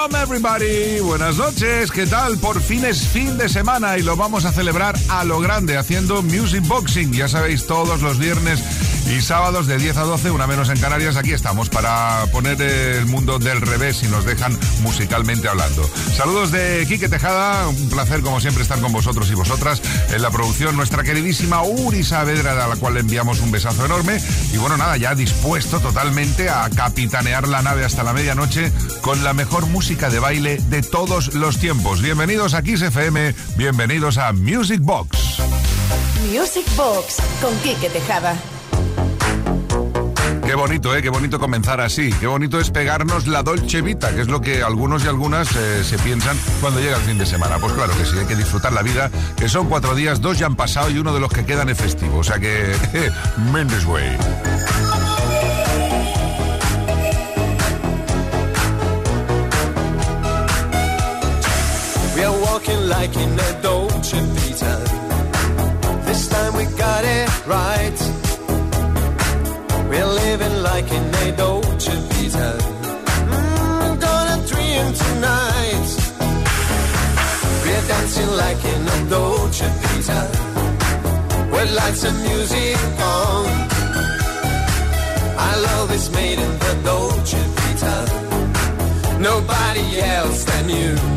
Welcome everybody. Buenas noches. ¿Qué tal? Por fin es fin de semana y lo vamos a celebrar a lo grande haciendo Music Boxing. Ya sabéis, todos los viernes y sábados de 10 a 12, una menos en Canarias, aquí estamos para poner el mundo del revés si nos dejan musicalmente hablando. Saludos de Quique Tejada, un placer como siempre estar con vosotros y vosotras en la producción, nuestra queridísima Uri Saavedra, a la cual le enviamos un besazo enorme. Y bueno, nada, ya dispuesto totalmente a capitanear la nave hasta la medianoche con la mejor música de baile de todos los tiempos. Bienvenidos a Kiss FM, bienvenidos a Music Box. Music Box con Quique Tejada. Qué bonito, ¿eh? Qué bonito comenzar así. Qué bonito es pegarnos la Dolce Vita, que es lo que algunos y algunas eh, se piensan cuando llega el fin de semana. Pues claro que sí, hay que disfrutar la vida, que son cuatro días, dos ya han pasado y uno de los que quedan es festivo. O sea que, Mendes Way. We're living like in a Dolce Vita. Mm, gonna dream tonight. We're dancing like in a Dolce Vita. With lights and music on. Our love is made in the Dolce Vita. Nobody else than you.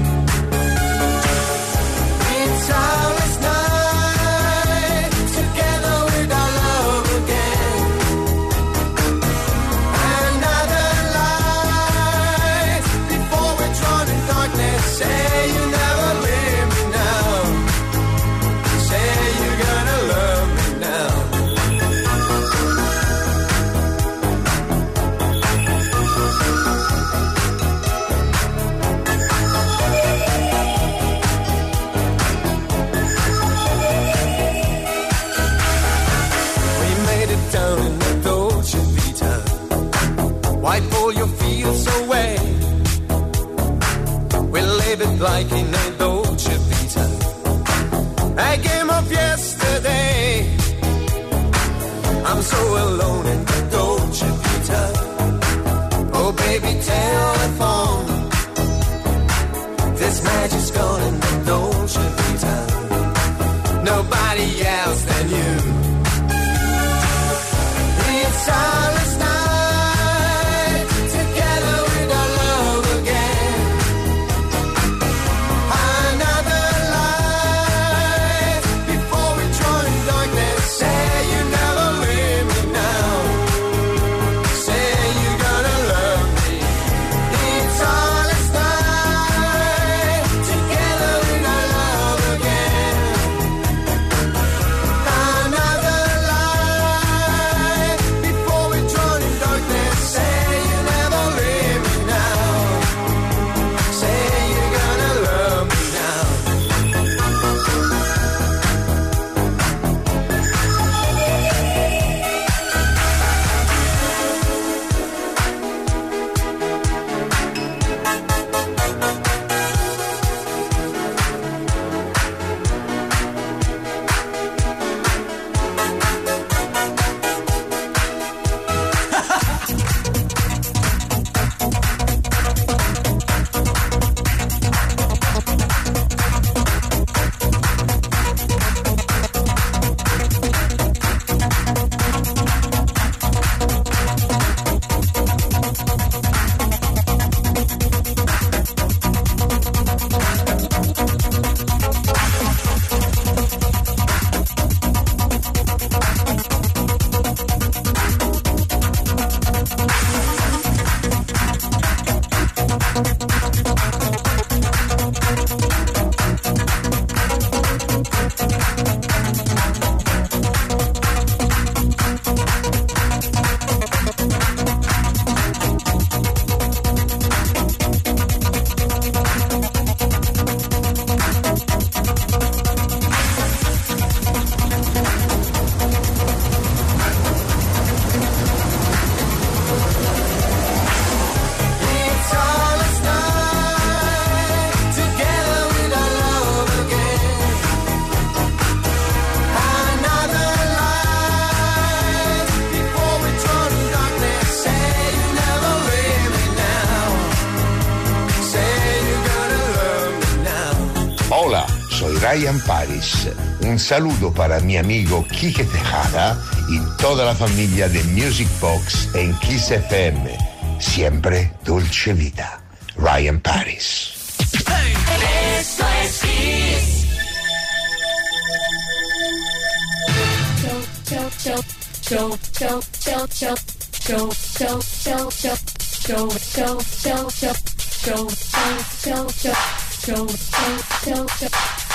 A game of yesterday. I'm so alone in the Dolce Vita. Oh, baby, telephone. Ryan Paris. Un saludo para mi amigo Kike Tejada y toda la familia de Music Box en Kiss FM. Siempre dulce vida. Ryan Paris.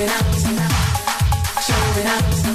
Show me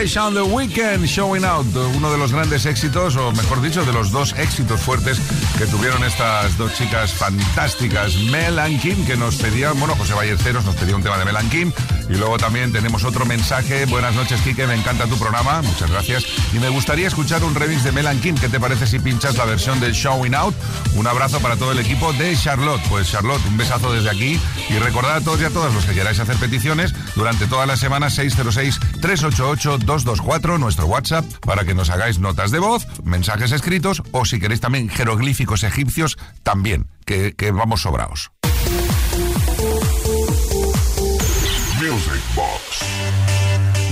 Fresh on the Weekend Showing Out, uno de los grandes éxitos, o mejor dicho, de los dos éxitos fuertes que tuvieron estas dos chicas fantásticas, Mel que nos pedían, bueno, José Ballesteros nos pedía un tema de Mel y luego también tenemos otro mensaje, buenas noches Kike, me encanta tu programa, muchas gracias, y me gustaría escuchar un remix de Mel and Kim, ¿qué te parece si pinchas la versión de Showing Out? Un abrazo para todo el equipo de Charlotte, pues Charlotte, un besazo desde aquí, y recordad a todos y a todas los que queráis hacer peticiones, durante toda la semana 606-388-224, nuestro WhatsApp, para que nos hagáis notas de voz, mensajes escritos o si queréis también jeroglíficos egipcios, también, que, que vamos sobraos.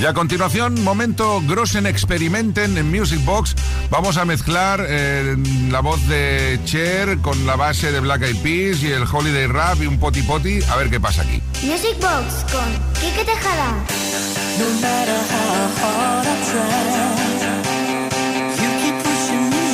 Y a continuación, momento Grossen Experimenten en Music Box. Vamos a mezclar eh, la voz de Cher con la base de Black Eyed Peas y el Holiday Rap y un poti poti. A ver qué pasa aquí. Music Box con Kike Tejada. No matter how hard I try, you keep pushing me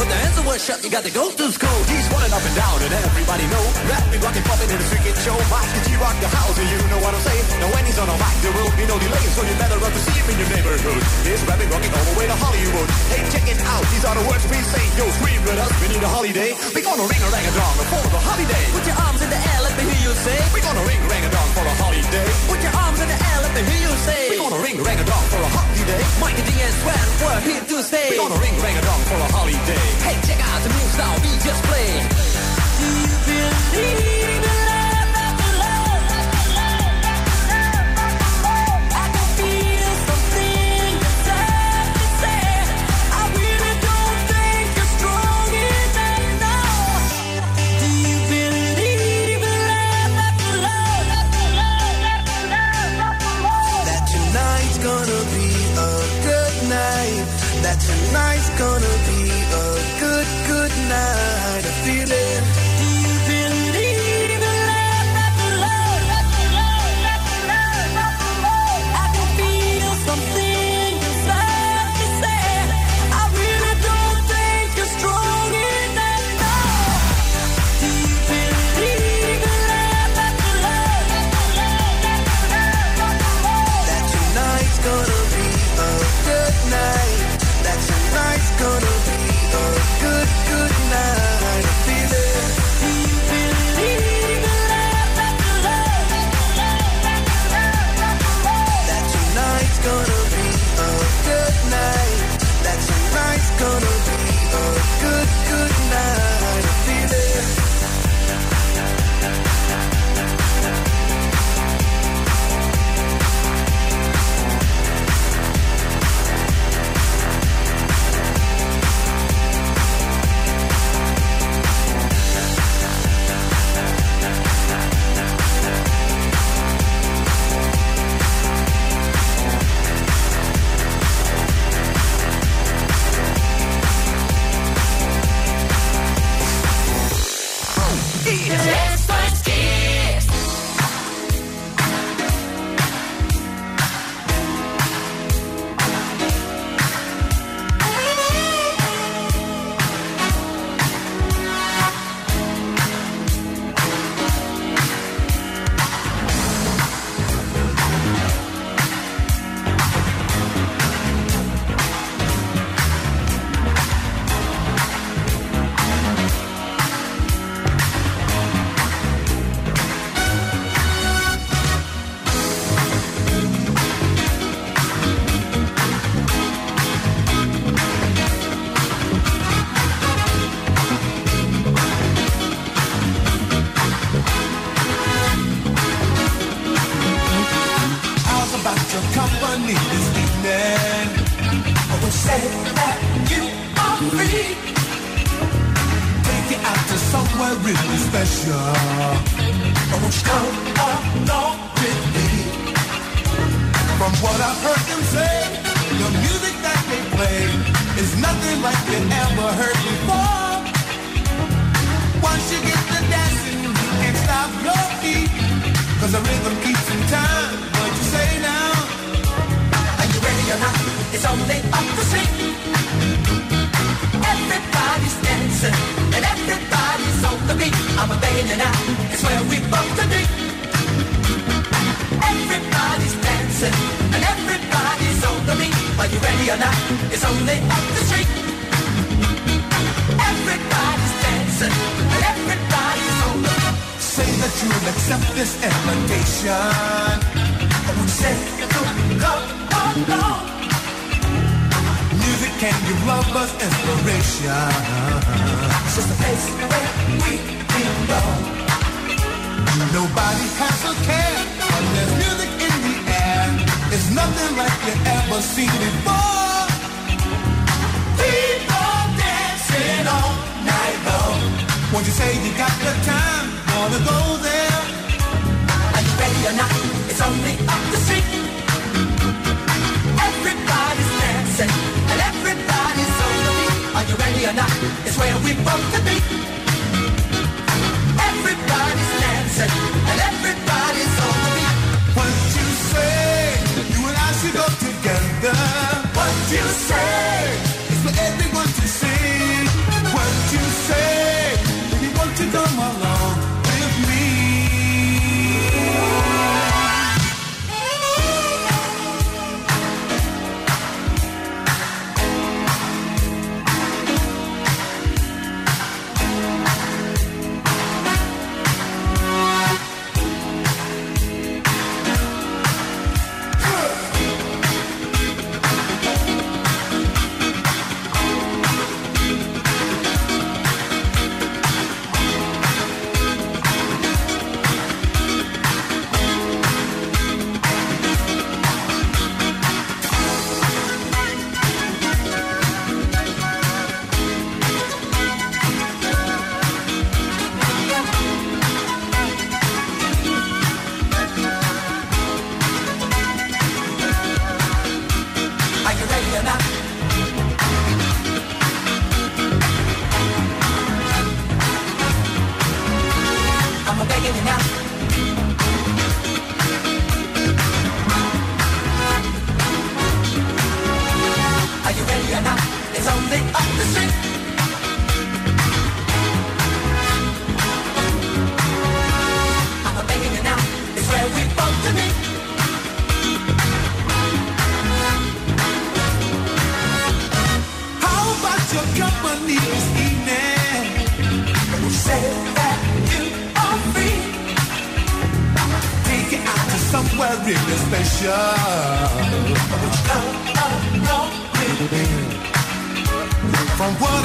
aside and I can't shut, you got to go to school. He's running up and down and everybody know. Rapping, rocking, popping in the freaking show. Mike, did you rock the house and you know what I'm saying? Now when he's on a mic, there will be no delay, so you better run to see him in your neighborhood. He's rapping, rocking all the way to Hollywood. Hey, check it out, these are the words we say. Yo, scream with us, we need a holiday. We're gonna ring a rang a dong for the holiday. Put your arms in the air, let me hear you say. We're gonna ring rang a dong for a holiday. Put your arms in the air, let me hear you say. We gonna ring rang a dong for a holiday. Mike D and Sven, we're here to stay. We gonna ring rang a dong for a holiday. Hey, check out the new style we just played. Do you believe nothing like you ever heard before. Once you get the dancing, you can't stop your feet. Cause the rhythm keeps in time. What you say now? Are you ready or not? It's only up the street. Everybody's dancing and everybody's on the beat. I'm a you now. It's where we both to be. Everybody's dancing you ready or not? It's only up the street. Everybody's dancing and everybody's on the. Say that you'll accept this invitation. I would say come along. Music can give lovers inspiration. It's just a place where we belong. Nobody has a care there's music. It's nothing like you ever seen before. People dancing all night long. Won't you say you got the time? Wanna go there? Are you ready or not? It's only up the street. Everybody's dancing and everybody's on the beat. Are you ready or not? It's where we both to be. Everybody's dancing say?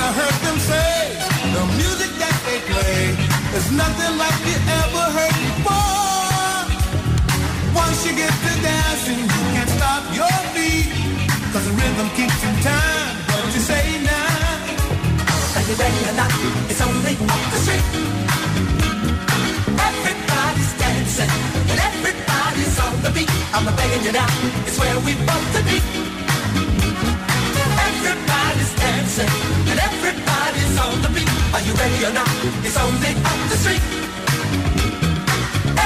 I heard them say, the music that they play is nothing like you ever heard before. Once you get to dancing, you can't stop your feet. Cause the rhythm keeps in time. What you say now? Are you ready or not? It's only up the street. Everybody's dancing and everybody's on the beat. I'm begging you now, it's where we want to be. Everybody's dancing on the beat. Are you ready or not? It's only up the street.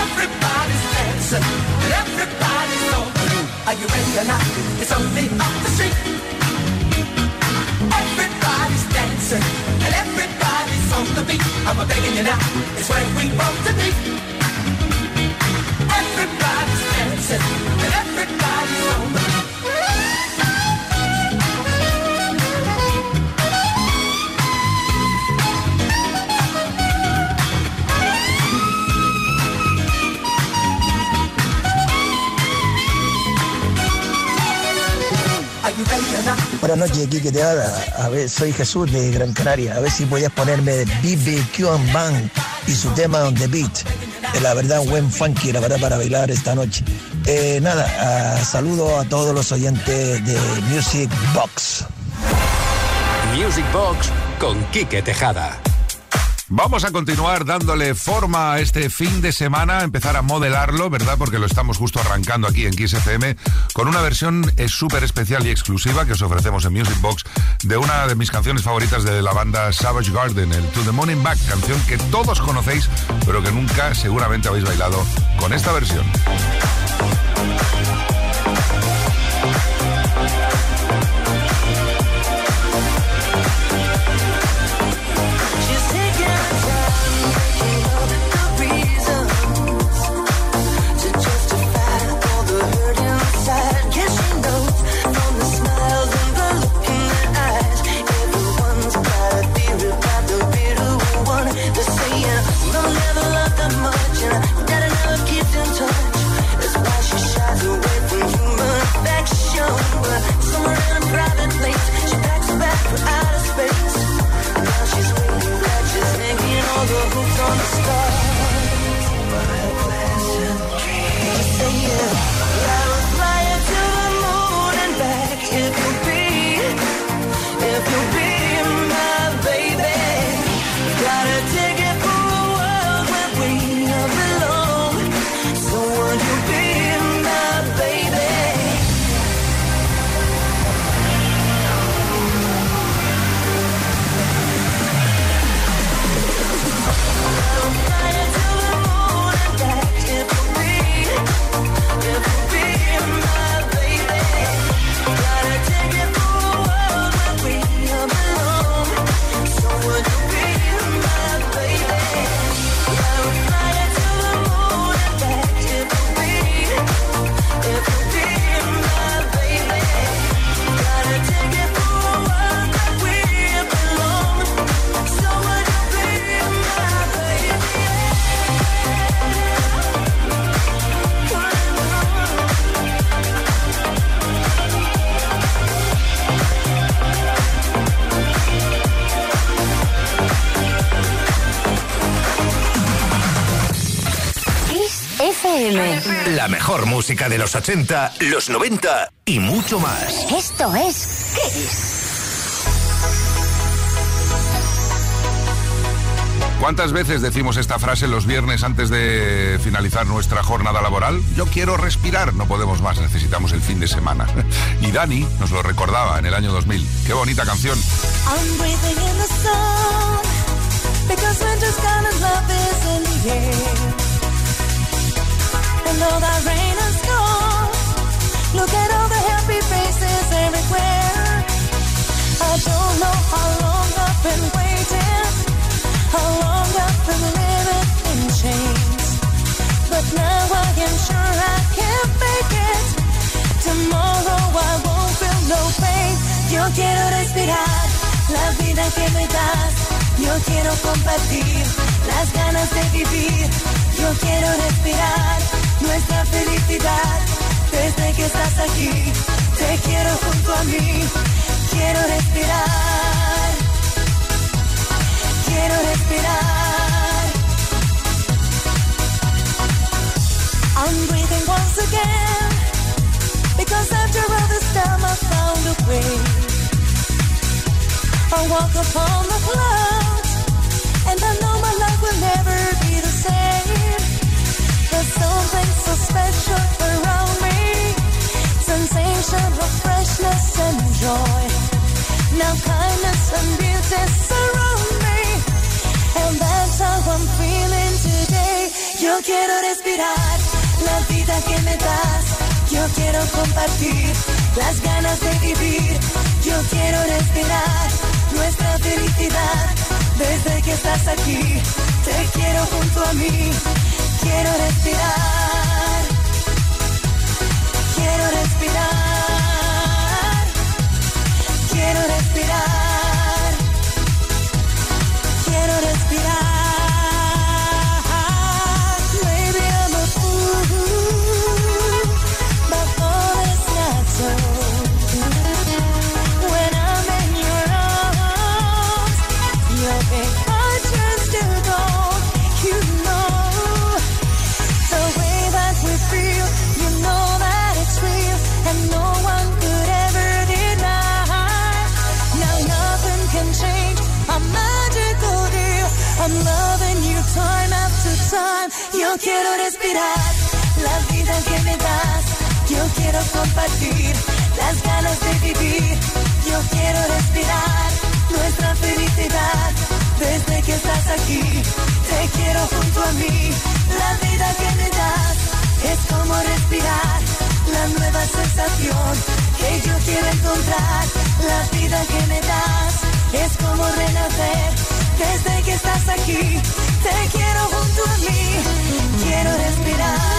Everybody's dancing and everybody's on the beat. Are you ready or not? It's only up the street. Everybody's dancing and everybody's on the beat. I'm a begging you now, it's where we want to be. Everybody's dancing and everybody's on the beat. Buenas noches, Kike te habla. A ver, soy Jesús de Gran Canaria. A ver si podías ponerme BBQ and Bang y su tema On the Beat. Eh, La verdad, un buen funky, la verdad, para bailar esta noche. Eh, nada, ah, saludo a todos los oyentes de Music Box. Music Box con Quique Tejada. Vamos a continuar dándole forma a este fin de semana, empezar a modelarlo, ¿verdad? Porque lo estamos justo arrancando aquí en Kiss FM con una versión eh, súper especial y exclusiva que os ofrecemos en Music Box de una de mis canciones favoritas de la banda Savage Garden, el To the Morning Back, canción que todos conocéis, pero que nunca seguramente habéis bailado con esta versión. La mejor música de los 80, los 90 y mucho más. Esto es Kiss. ¿Cuántas veces decimos esta frase los viernes antes de finalizar nuestra jornada laboral? Yo quiero respirar, no podemos más, necesitamos el fin de semana. Y Dani nos lo recordaba en el año 2000. Qué bonita canción. I'm Look at all the happy faces everywhere. I don't know how long I've been waiting, how long I've been living in chains. But now I am sure I can make it. Tomorrow I won't feel no pain. Yo quiero respirar la vida que me das. Yo quiero compartir las ganas de vivir. Yo quiero respirar nuestra felicidad. desde que estás aquí. Te quiero junto a mí, quiero respirar, quiero respirar. I'm breathing once again, because after all this time I found a way. I walk upon the clouds, and I know my life will never be the same. Something so special around me, sensation of freshness and joy. Now kindness and beauty surround me, and that's how I'm feeling today. Yo quiero respirar la vida que me das. Yo quiero compartir las ganas de vivir. Yo quiero respirar nuestra felicidad desde que estás aquí. Te quiero junto a mí. Quiero respirar. Quiero respirar. Quiero respirar. Quiero respirar. Quiero respirar la vida que me das. Yo quiero compartir las ganas de vivir. Yo quiero respirar nuestra felicidad desde que estás aquí. Te quiero junto a mí. La vida que me das es como respirar la nueva sensación que yo quiero encontrar. La vida que me das es como renacer desde que estás aquí. Te quiero junto a mí. Quiero respirar.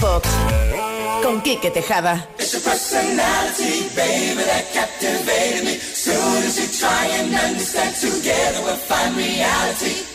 Box con Quique Tejada. It's your personality, baby, that captivated me. Soon as you try and understand, together we'll find reality.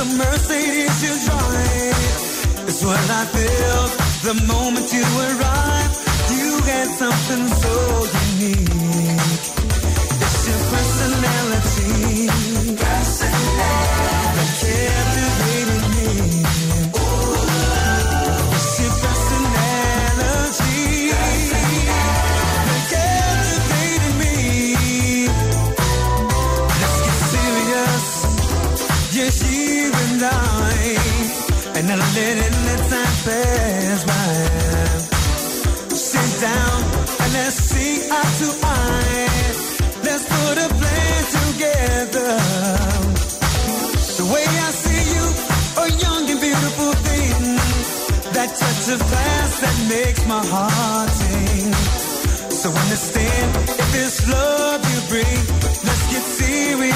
Custom Mercedes you drive. It's what I felt the moment you arrived. You had something so unique.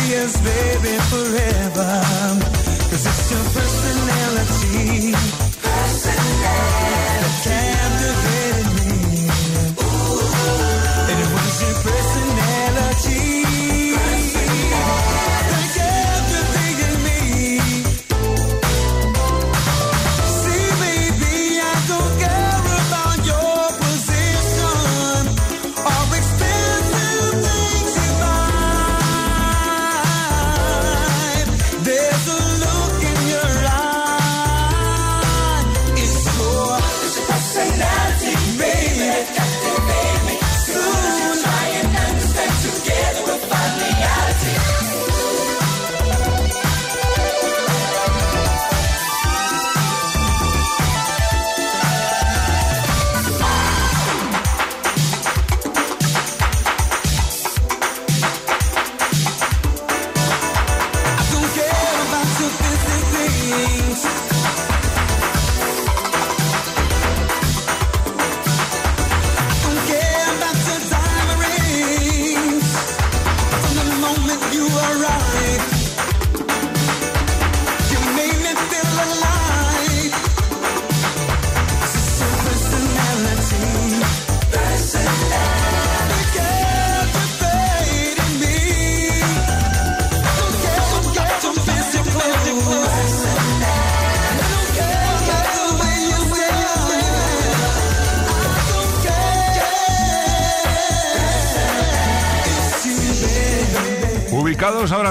Serious, baby, forever. Cause it's your personality.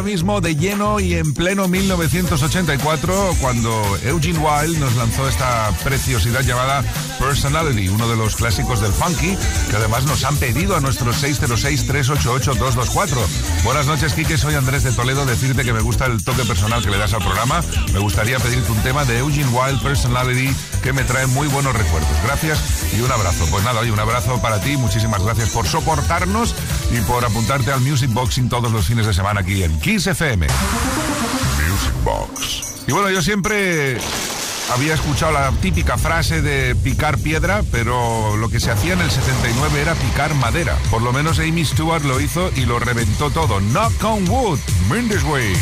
Mismo de lleno y en pleno 1984, cuando Eugene Wilde nos lanzó esta preciosidad llamada Personality, uno de los clásicos del funky, que además nos han pedido a nuestros 606-388-224. Buenas noches, Quique, soy Andrés de Toledo. Decirte que me gusta el toque personal que le das al programa. Me gustaría pedirte un tema de Eugene Wilde, Personality, que me trae muy buenos recuerdos. Gracias y un abrazo. Pues nada, oye, un abrazo para ti. Muchísimas gracias por soportarnos y por apuntarte al Music Boxing todos los fines de semana aquí en Kiss FM. Music Box. Y bueno, yo siempre había escuchado la típica frase de picar piedra, pero lo que se hacía en el 79 era picar madera. Por lo menos Amy Stewart lo hizo y lo reventó todo. Knock on wood, Mendes Way.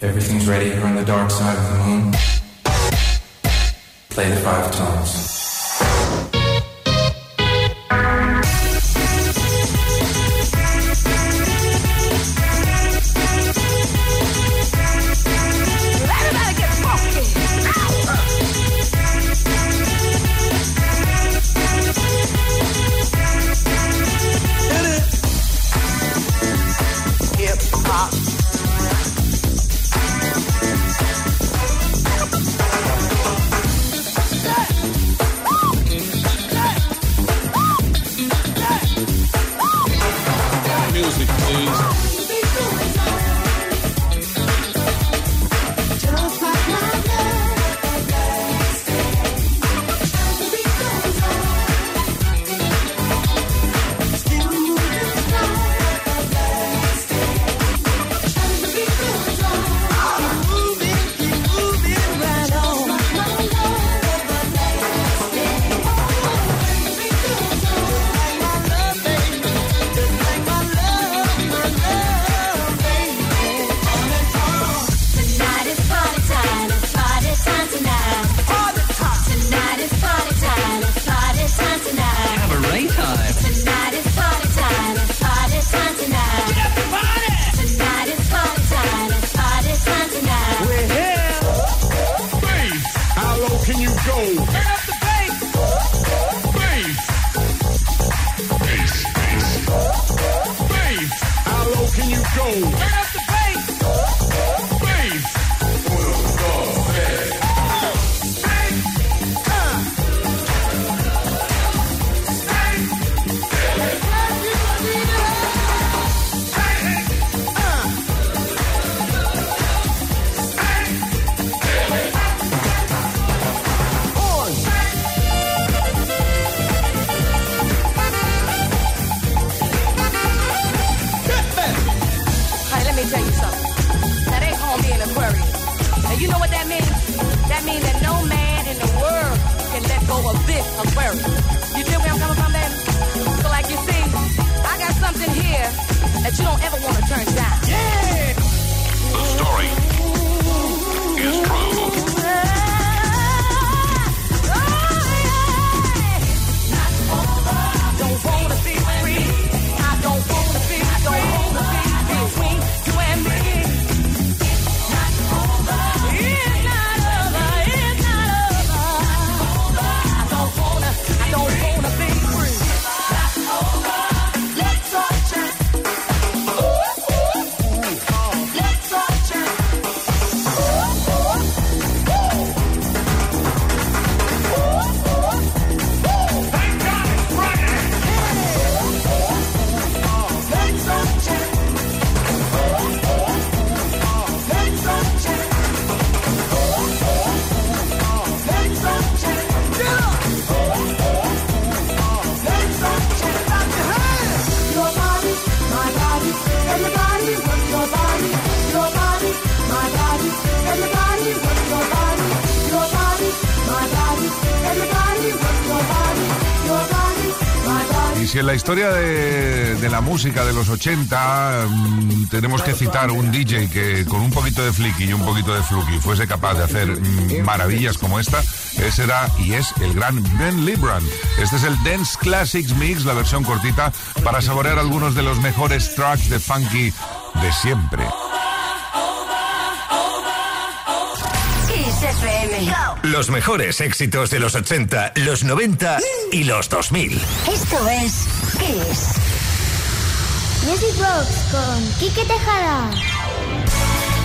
Everything's ready here on the dark side of the moon. Play the five times. don't wanna historia de, de, la música de los 80, mm, tenemos que citar un DJ que con un poquito de flicky y un poquito de fluky fuese capaz de hacer mm, maravillas como esta. Ese era y es el gran Ben Libran. Este es el Dance Classics Mix, la versión cortita, para saborear algunos de los mejores tracks de funky de siempre. Los mejores éxitos de los 80, los 90 y los 2000. Esto es... Kiss. Music Box con Quique Tejada.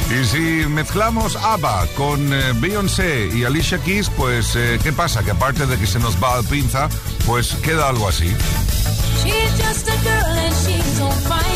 Y si mezclamos ABBA con eh, Beyoncé y Alicia Keys, pues eh, ¿qué pasa? Que aparte de que se nos va a pinza, pues queda algo así. She's just a girl and she's on fire.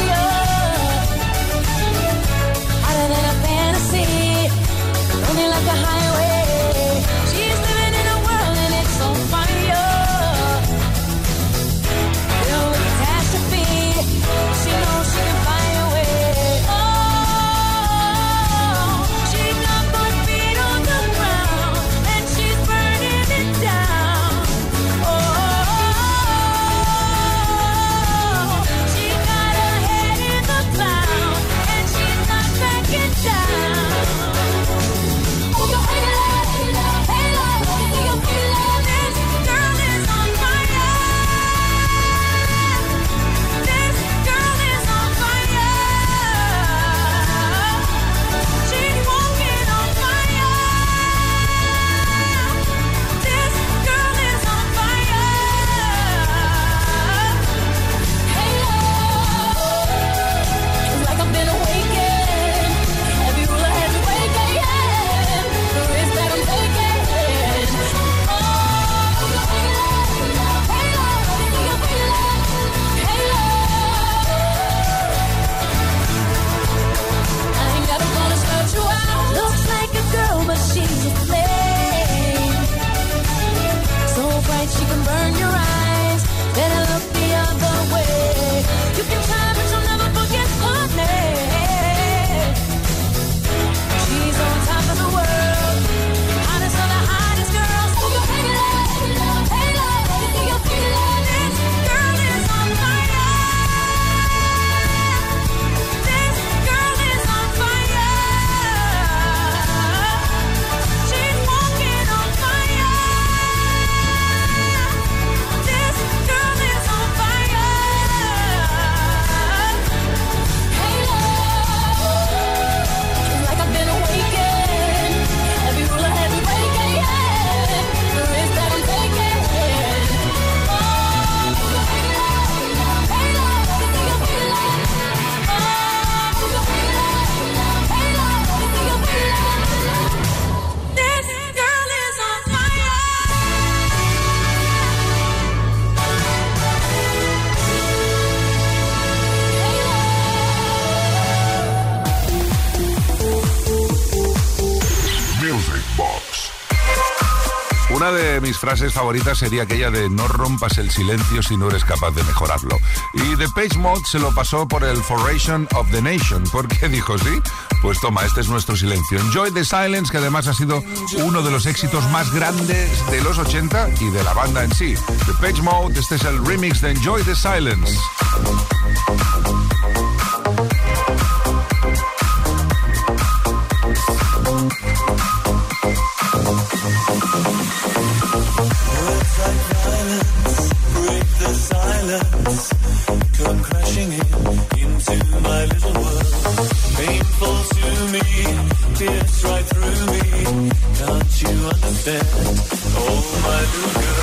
Frases favoritas sería aquella de no rompas el silencio si no eres capaz de mejorarlo. Y The Page Mode se lo pasó por el Foration of the Nation. ¿Por qué dijo sí? Pues toma, este es nuestro silencio. Enjoy the Silence, que además ha sido uno de los éxitos más grandes de los 80 y de la banda en sí. The Page Mode, este es el remix de Enjoy the Silence. Oh, my little girl.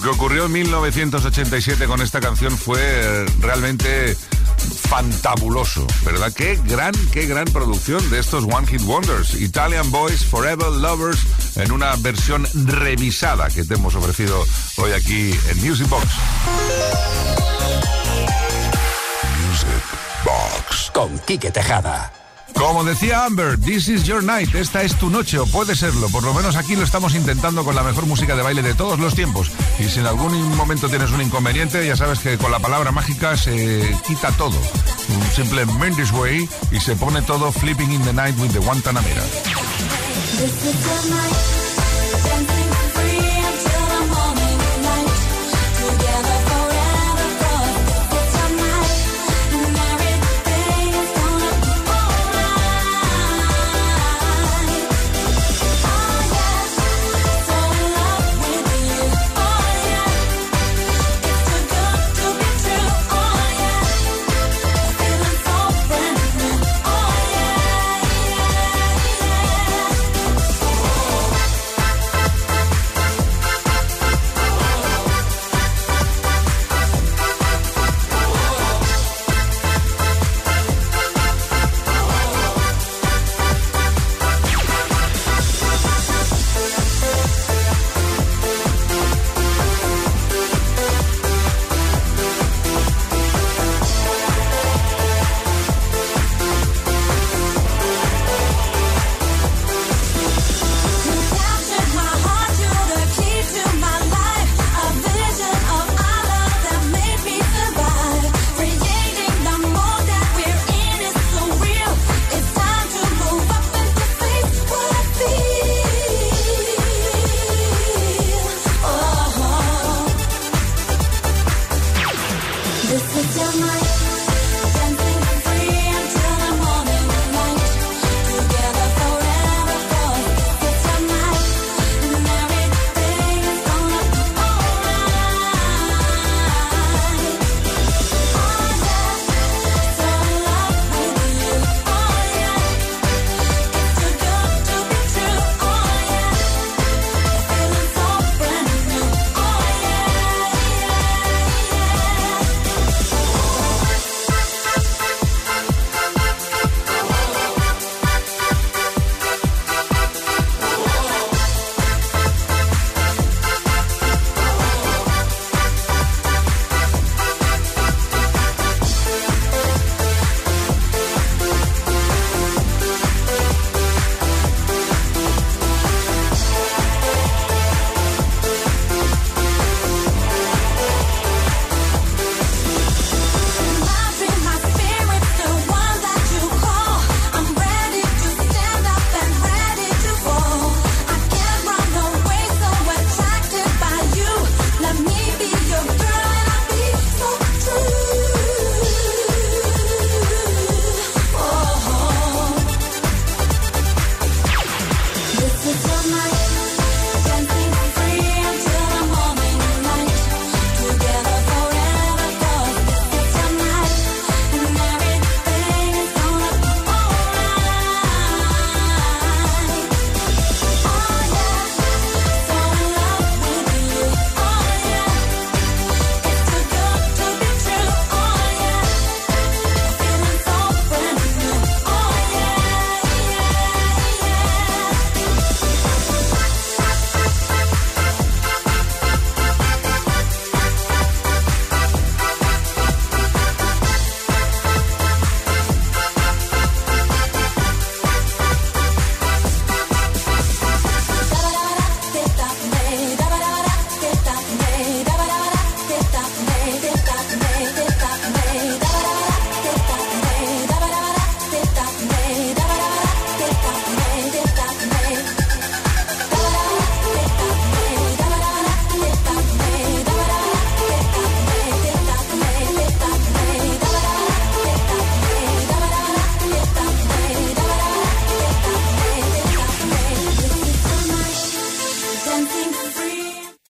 Lo que ocurrió en 1987 con esta canción fue realmente fantabuloso, ¿verdad? Qué gran, qué gran producción de estos One Hit Wonders. Italian Boys Forever Lovers en una versión revisada que te hemos ofrecido hoy aquí en Music Box. Music Box con Quique Tejada. Como decía Amber, This is your night, esta es tu noche, o puede serlo. Por lo menos aquí lo estamos intentando con la mejor música de baile de todos los tiempos. Y si en algún momento tienes un inconveniente, ya sabes que con la palabra mágica se quita todo. Un simple Mendes Way y se pone todo flipping in the night with the Guantanamera.